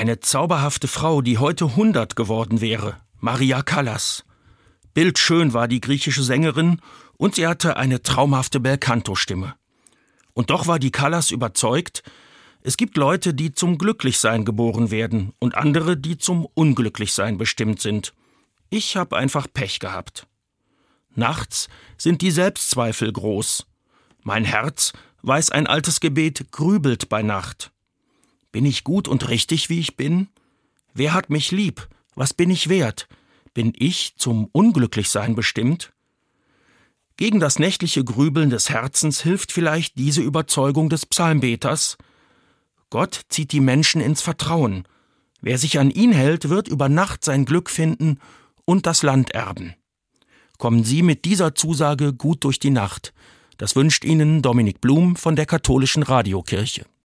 Eine zauberhafte Frau, die heute hundert geworden wäre, Maria Callas. Bildschön war die griechische Sängerin und sie hatte eine traumhafte Belcanto-Stimme. Und doch war die Callas überzeugt, es gibt Leute, die zum Glücklichsein geboren werden und andere, die zum Unglücklichsein bestimmt sind. Ich habe einfach Pech gehabt. Nachts sind die Selbstzweifel groß. Mein Herz, weiß ein altes Gebet, grübelt bei Nacht. Bin ich gut und richtig, wie ich bin? Wer hat mich lieb? Was bin ich wert? Bin ich zum Unglücklichsein bestimmt? Gegen das nächtliche Grübeln des Herzens hilft vielleicht diese Überzeugung des Psalmbeters Gott zieht die Menschen ins Vertrauen. Wer sich an ihn hält, wird über Nacht sein Glück finden und das Land erben. Kommen Sie mit dieser Zusage gut durch die Nacht. Das wünscht Ihnen Dominik Blum von der Katholischen Radiokirche.